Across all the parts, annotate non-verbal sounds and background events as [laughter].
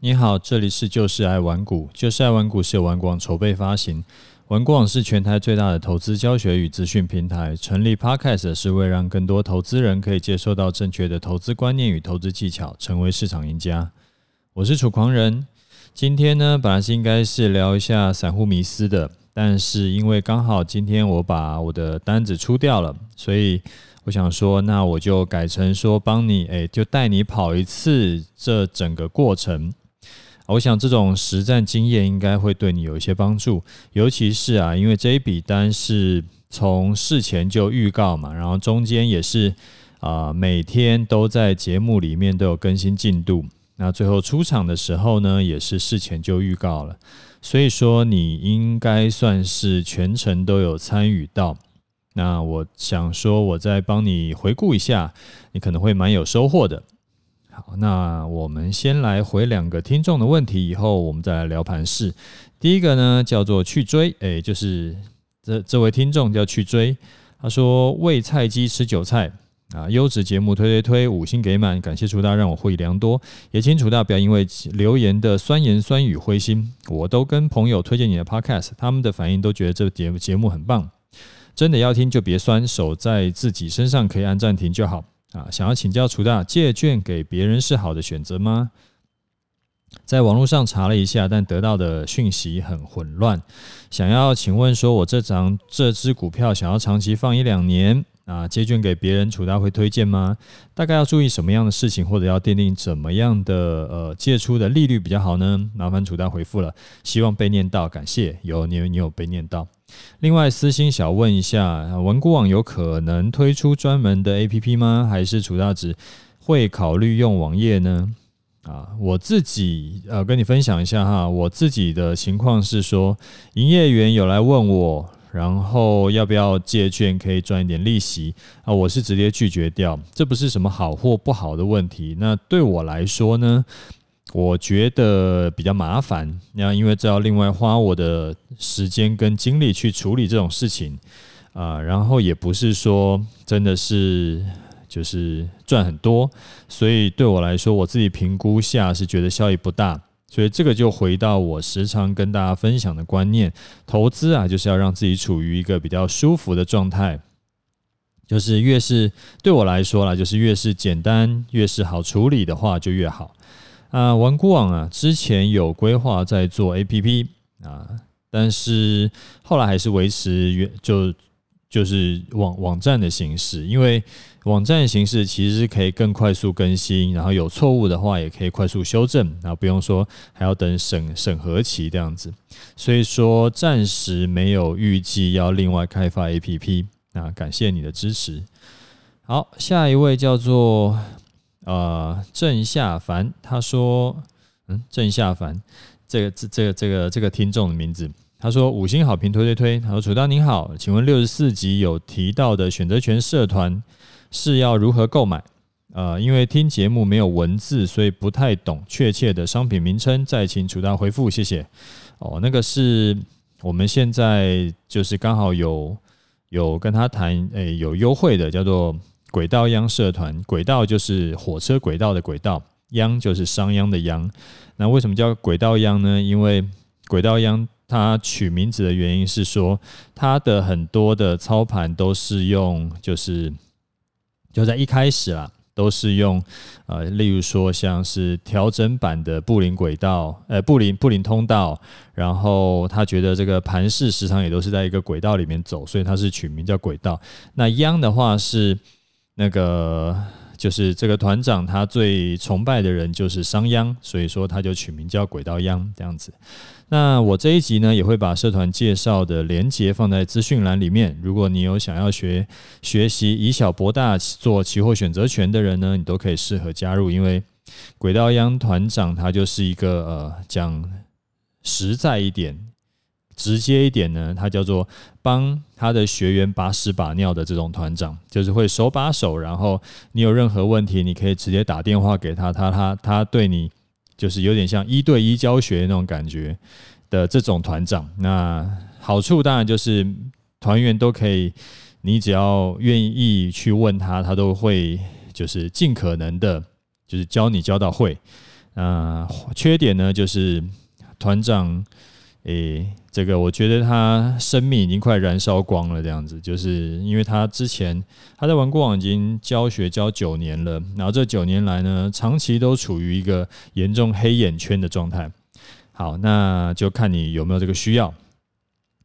你好，这里是就是爱玩股，就是爱玩股是由玩广筹备发行，玩广是全台最大的投资教学与资讯平台。成立 Podcast 是为让更多投资人可以接受到正确的投资观念与投资技巧，成为市场赢家。我是楚狂人，今天呢，本来是应该是聊一下散户迷思的，但是因为刚好今天我把我的单子出掉了，所以。我想说，那我就改成说帮你，诶，就带你跑一次这整个过程。我想这种实战经验应该会对你有一些帮助，尤其是啊，因为这一笔单是从事前就预告嘛，然后中间也是啊，每天都在节目里面都有更新进度。那最后出场的时候呢，也是事前就预告了，所以说你应该算是全程都有参与到。那我想说，我再帮你回顾一下，你可能会蛮有收获的。好，那我们先来回两个听众的问题，以后我们再来聊盘势。第一个呢，叫做去追，诶，就是这这位听众叫去追，他说喂菜鸡吃韭菜啊，优质节目推推推，五星给满，感谢楚大让我获益良多，也请楚大不要因为留言的酸言酸语灰心，我都跟朋友推荐你的 Podcast，他们的反应都觉得这节节目很棒。真的要听就别酸，手在自己身上可以按暂停就好啊！想要请教楚大，借券给别人是好的选择吗？在网络上查了一下，但得到的讯息很混乱。想要请问说，我这张这只股票想要长期放一两年啊，借券给别人，楚大会推荐吗？大概要注意什么样的事情，或者要奠定怎么样的呃借出的利率比较好呢？麻烦楚大回复了，希望被念到，感谢。有你有，你有被念到。另外，私心小问一下，文股网有可能推出专门的 APP 吗？还是楚大只会考虑用网页呢？啊，我自己呃跟你分享一下哈，我自己的情况是说，营业员有来问我，然后要不要借券可以赚一点利息？啊，我是直接拒绝掉，这不是什么好或不好的问题。那对我来说呢？我觉得比较麻烦，那因为这要另外花我的时间跟精力去处理这种事情。啊，然后也不是说真的是就是赚很多，所以对我来说，我自己评估下是觉得效益不大，所以这个就回到我时常跟大家分享的观念，投资啊就是要让自己处于一个比较舒服的状态，就是越是对我来说啦，就是越是简单越是好处理的话就越好。啊，玩股网啊，之前有规划在做 APP 啊，但是后来还是维持原就就是网网站的形式，因为网站形式其实是可以更快速更新，然后有错误的话也可以快速修正，然后不用说还要等审审核期这样子，所以说暂时没有预计要另外开发 APP。那感谢你的支持。好，下一位叫做。呃，郑夏凡他说，嗯，郑夏凡，这个这这个这个这个听众的名字，他说五星好评推推推。他说楚大您好，请问六十四集有提到的选择权社团是要如何购买？呃，因为听节目没有文字，所以不太懂确切的商品名称，再请楚大回复，谢谢。哦，那个是我们现在就是刚好有有跟他谈，诶、有优惠的，叫做。轨道央社团，轨道就是火车轨道的轨道，央就是商鞅的央。那为什么叫轨道央呢？因为轨道央它取名字的原因是说，它的很多的操盘都是用，就是就在一开始啦，都是用呃，例如说像是调整版的布林轨道，呃，布林布林通道，然后他觉得这个盘势时常也都是在一个轨道里面走，所以他是取名叫轨道。那央的话是。那个就是这个团长，他最崇拜的人就是商鞅，所以说他就取名叫轨道央这样子。那我这一集呢，也会把社团介绍的连接放在资讯栏里面。如果你有想要学学习以小博大做期货选择权的人呢，你都可以适合加入，因为轨道央团长他就是一个呃讲实在一点。直接一点呢，他叫做帮他的学员把屎把尿的这种团长，就是会手把手，然后你有任何问题，你可以直接打电话给他，他他他对你就是有点像一对一教学那种感觉的这种团长。那好处当然就是团员都可以，你只要愿意去问他，他都会就是尽可能的，就是教你教到会。那缺点呢，就是团长，诶，这个我觉得他生命已经快燃烧光了，这样子，就是因为他之前他在玩过网已经教学教九年了，然后这九年来呢，长期都处于一个严重黑眼圈的状态。好，那就看你有没有这个需要。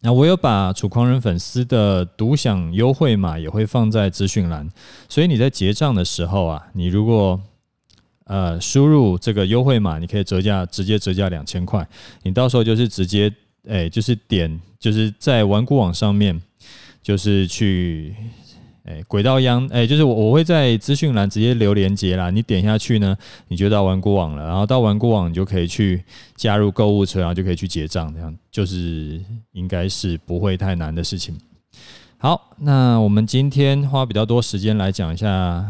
那我有把楚狂人粉丝的独享优惠码也会放在资讯栏，所以你在结账的时候啊，你如果呃输入这个优惠码，你可以折价直接折价两千块，你到时候就是直接哎，就是点就是在玩股网上面就是去。哎，轨道央，哎，就是我我会在资讯栏直接留连接啦，你点下去呢，你就到玩股网了，然后到玩股网你就可以去加入购物车，然后就可以去结账，这样就是应该是不会太难的事情。好，那我们今天花比较多时间来讲一下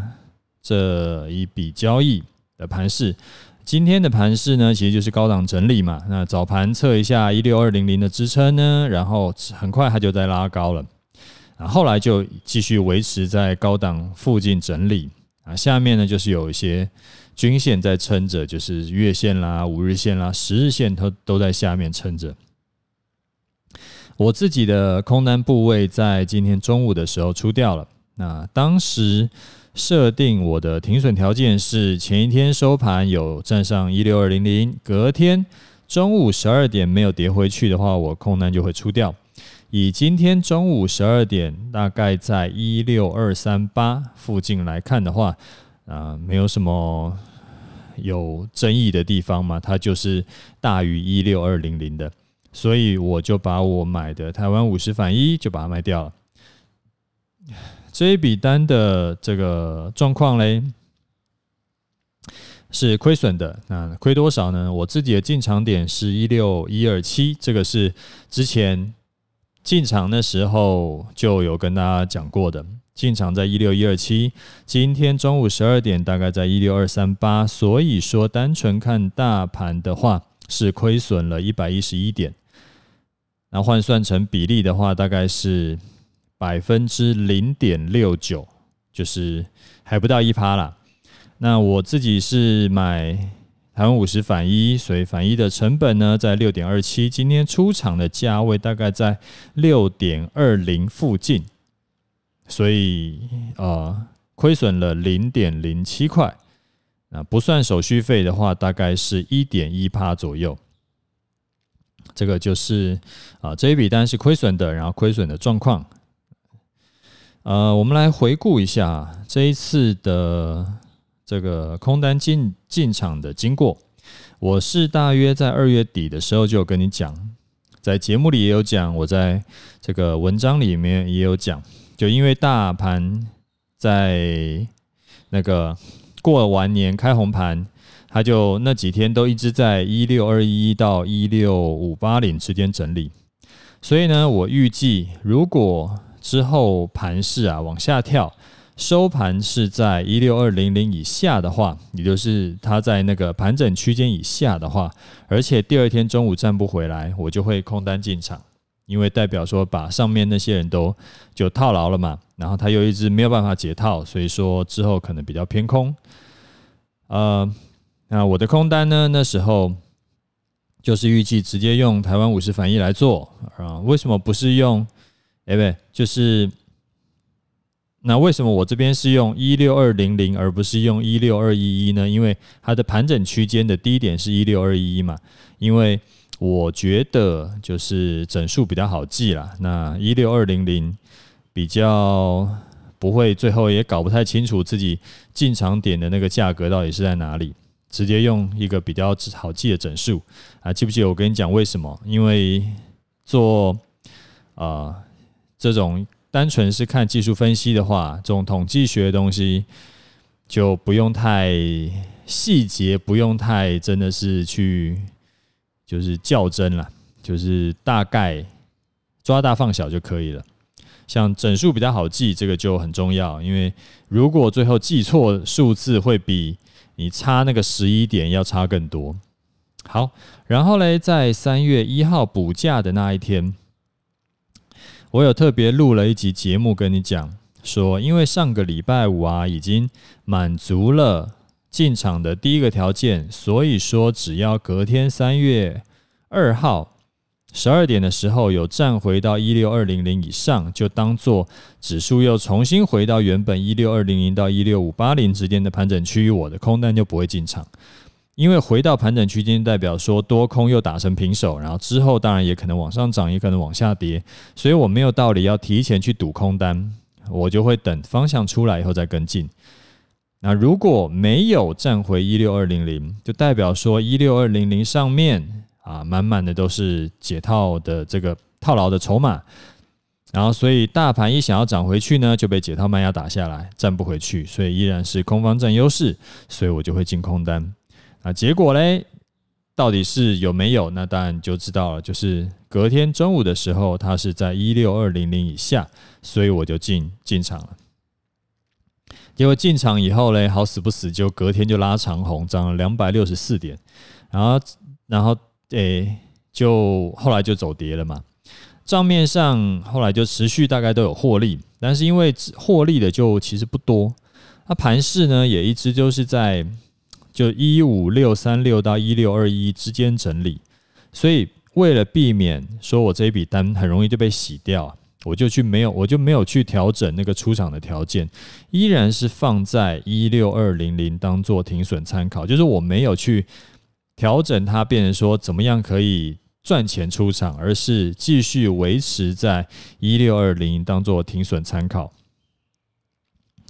这一笔交易的盘势。今天的盘势呢，其实就是高档整理嘛。那早盘测一下一六二零零的支撑呢，然后很快它就在拉高了。啊后来就继续维持在高档附近整理啊，下面呢就是有一些均线在撑着，就是月线啦、五日线啦、十日线都都在下面撑着。我自己的空单部位在今天中午的时候出掉了，那当时设定我的停损条件是前一天收盘有站上一六二零零，隔天中午十二点没有跌回去的话，我空单就会出掉。以今天中午十二点，大概在一六二三八附近来看的话，啊、没有什么有争议的地方嘛，它就是大于一六二零零的，所以我就把我买的台湾五十反一就把它卖掉了。这一笔单的这个状况嘞，是亏损的。那亏多少呢？我自己的进场点是一六一二七，这个是之前。进场的时候就有跟大家讲过的，进场在一六一二七，今天中午十二点大概在一六二三八，所以说单纯看大盘的话是亏损了一百一十一点，那换算成比例的话大概是百分之零点六九，就是还不到一趴啦。那我自己是买。台湾五十反一，所以反一的成本呢在六点二七，今天出厂的价位大概在六点二零附近，所以呃亏损了零点零七块，那不算手续费的话，大概是一点一趴左右。这个就是啊这一笔单是亏损的，然后亏损的状况。呃，我们来回顾一下这一次的。这个空单进进场的经过，我是大约在二月底的时候就有跟你讲，在节目里也有讲，我在这个文章里面也有讲，就因为大盘在那个过完年开红盘，它就那几天都一直在一六二一到一六五八零之间整理，所以呢，我预计如果之后盘势啊往下跳。收盘是在一六二零零以下的话，也就是它在那个盘整区间以下的话，而且第二天中午站不回来，我就会空单进场，因为代表说把上面那些人都就套牢了嘛，然后他又一直没有办法解套，所以说之后可能比较偏空。呃，那我的空单呢，那时候就是预计直接用台湾五十反一来做啊，为什么不是用？哎，不对，就是。那为什么我这边是用一六二零零而不是用一六二一一呢？因为它的盘整区间的低点是一六二一一嘛。因为我觉得就是整数比较好记啦。那一六二零零比较不会最后也搞不太清楚自己进场点的那个价格到底是在哪里，直接用一个比较好记的整数啊。记不记得我跟你讲为什么？因为做啊、这种。单纯是看技术分析的话，这种统计学的东西就不用太细节，不用太真的是去就是较真了，就是大概抓大放小就可以了。像整数比较好记，这个就很重要，因为如果最后记错数字，会比你差那个十一点要差更多。好，然后嘞，在三月一号补假的那一天。我有特别录了一集节目跟你讲，说因为上个礼拜五啊，已经满足了进场的第一个条件，所以说只要隔天三月二号十二点的时候有站回到一六二零零以上，就当做指数又重新回到原本一六二零零到一六五八零之间的盘整区域，我的空单就不会进场。因为回到盘整区间，代表说多空又打成平手，然后之后当然也可能往上涨，也可能往下跌，所以我没有道理要提前去赌空单，我就会等方向出来以后再跟进。那如果没有站回一六二零零，就代表说一六二零零上面啊满满的都是解套的这个套牢的筹码，然后所以大盘一想要涨回去呢，就被解套卖压打下来，站不回去，所以依然是空方占优势，所以我就会进空单。啊，结果嘞，到底是有没有？那当然就知道了。就是隔天中午的时候，它是在一六二零零以下，所以我就进进场了。结果进场以后嘞，好死不死就隔天就拉长红，涨了两百六十四点，然后然后诶、就后来就走跌了嘛。账面上后来就持续大概都有获利，但是因为获利的就其实不多，那盘势呢也一直就是在。就一五六三六到一六二一之间整理，所以为了避免说我这一笔单很容易就被洗掉，我就去没有，我就没有去调整那个出场的条件，依然是放在一六二零零当做停损参考，就是我没有去调整它，变成说怎么样可以赚钱出场，而是继续维持在一六二零当做停损参考。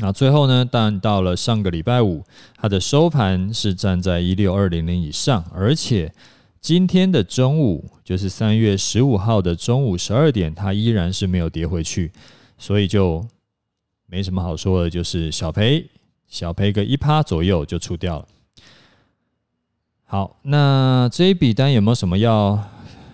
那最后呢，当然到了上个礼拜五，它的收盘是站在一六二零零以上，而且今天的中午，就是三月十五号的中午十二点，它依然是没有跌回去，所以就没什么好说的，就是小赔小赔个一趴左右就出掉了。好，那这一笔单有没有什么要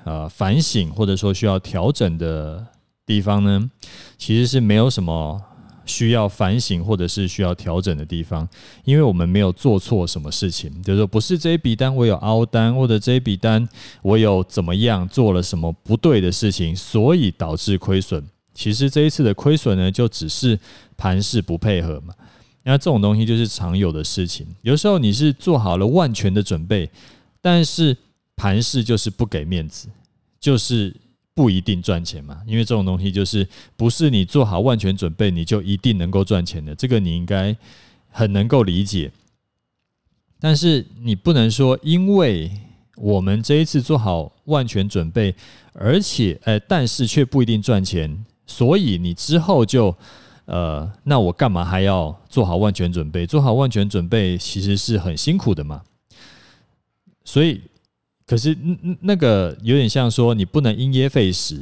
呃反省或者说需要调整的地方呢？其实是没有什么。需要反省或者是需要调整的地方，因为我们没有做错什么事情，就是说不是这一笔单我有凹单，或者这一笔单我有怎么样做了什么不对的事情，所以导致亏损。其实这一次的亏损呢，就只是盘势不配合嘛。那这种东西就是常有的事情，有时候你是做好了万全的准备，但是盘势就是不给面子，就是。不一定赚钱嘛，因为这种东西就是不是你做好万全准备，你就一定能够赚钱的。这个你应该很能够理解。但是你不能说，因为我们这一次做好万全准备，而且呃，但是却不一定赚钱，所以你之后就呃，那我干嘛还要做好万全准备？做好万全准备其实是很辛苦的嘛，所以。可是，那那个有点像说，你不能因噎废食，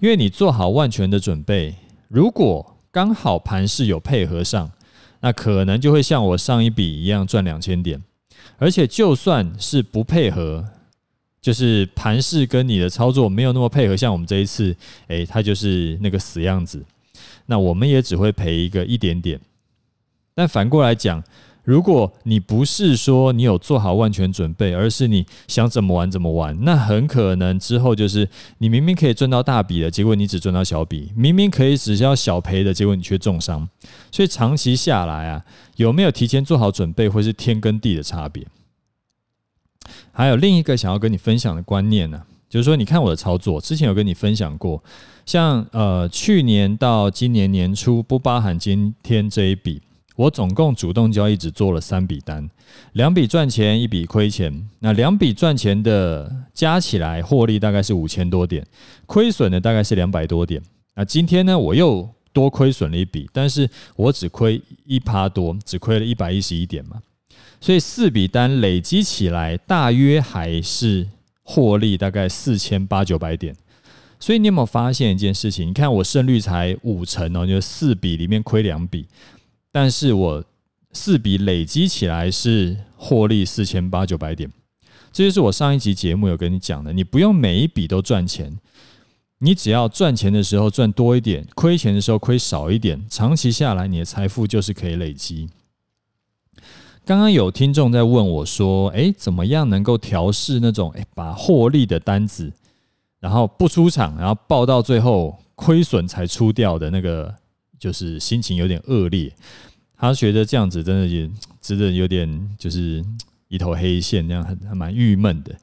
因为你做好万全的准备，如果刚好盘势有配合上，那可能就会像我上一笔一样赚两千点。而且，就算是不配合，就是盘势跟你的操作没有那么配合，像我们这一次，诶，它就是那个死样子，那我们也只会赔一个一点点。但反过来讲，如果你不是说你有做好万全准备，而是你想怎么玩怎么玩，那很可能之后就是你明明可以赚到大笔的，结果你只赚到小笔；明明可以只需要小赔的，结果你却重伤。所以长期下来啊，有没有提前做好准备，会是天跟地的差别。还有另一个想要跟你分享的观念呢，就是说，你看我的操作，之前有跟你分享过，像呃去年到今年年初，不包含今天这一笔。我总共主动交易只做了三笔单，两笔赚钱，一笔亏钱。那两笔赚钱的加起来获利大概是五千多点，亏损的大概是两百多点。那今天呢，我又多亏损了一笔，但是我只亏一趴多，只亏了一百一十一点嘛。所以四笔单累积起来，大约还是获利大概四千八九百点。所以你有没有发现一件事情？你看我胜率才五成哦，就是四笔里面亏两笔。但是我四笔累积起来是获利四千八九百点，这就是我上一集节目有跟你讲的，你不用每一笔都赚钱，你只要赚钱的时候赚多一点，亏钱的时候亏少一点，长期下来你的财富就是可以累积。刚刚有听众在问我说：“诶，怎么样能够调试那种诶，把获利的单子，然后不出场，然后报到最后亏损才出掉的那个？”就是心情有点恶劣。他觉得这样子真的也 [tsk] 值得有点就是一头黑线，那样还还蛮郁闷的。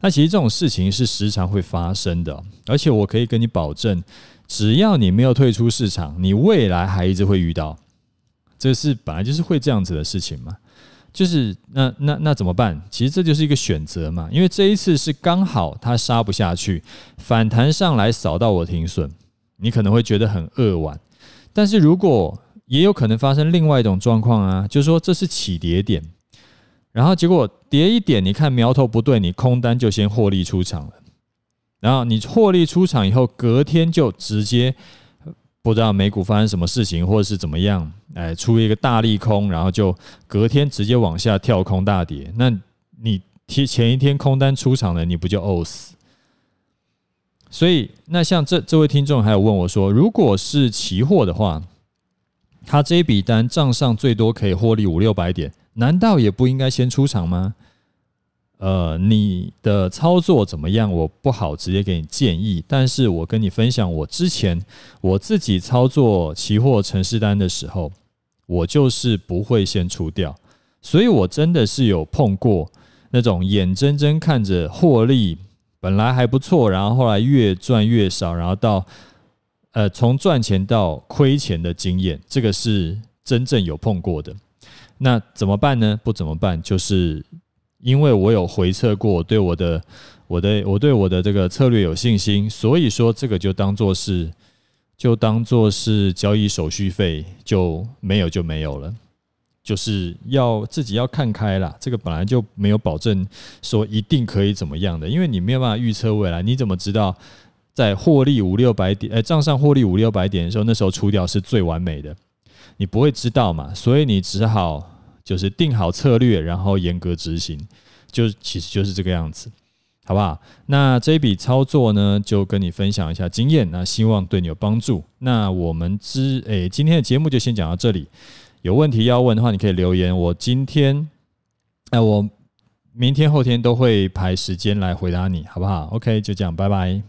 那其实这种事情是时常会发生的，而且我可以跟你保证，只要你没有退出市场，你未来还一直会遇到。这是本来就是会这样子的事情嘛，就是那那那怎么办？其实这就是一个选择嘛，因为这一次是刚好他杀不下去，反弹上来扫到我停损，你可能会觉得很扼腕。但是如果也有可能发生另外一种状况啊，就是说这是起跌点。然后结果跌一点，你看苗头不对，你空单就先获利出场了。然后你获利出场以后，隔天就直接不知道美股发生什么事情，或者是怎么样，哎，出一个大利空，然后就隔天直接往下跳空大跌。那你提前一天空单出场了，你不就呕死？所以，那像这这位听众还有问我说，如果是期货的话，他这一笔单账上最多可以获利五六百点。难道也不应该先出场吗？呃，你的操作怎么样？我不好直接给你建议，但是我跟你分享，我之前我自己操作期货程式单的时候，我就是不会先出掉，所以我真的是有碰过那种眼睁睁看着获利本来还不错，然后后来越赚越少，然后到呃从赚钱到亏钱的经验，这个是真正有碰过的。那怎么办呢？不怎么办，就是因为我有回测过，对我的、我的、我对我的这个策略有信心，所以说这个就当做是，就当做是交易手续费，就没有就没有了。就是要自己要看开啦，这个本来就没有保证说一定可以怎么样的，因为你没有办法预测未来，你怎么知道在获利五六百点，呃，账上获利五六百点的时候，那时候出掉是最完美的？你不会知道嘛，所以你只好就是定好策略，然后严格执行，就其实就是这个样子，好不好？那这一笔操作呢，就跟你分享一下经验，那希望对你有帮助。那我们之诶，今天的节目就先讲到这里。有问题要问的话，你可以留言。我今天，哎，我明天后天都会排时间来回答你，好不好？OK，就这样，拜拜。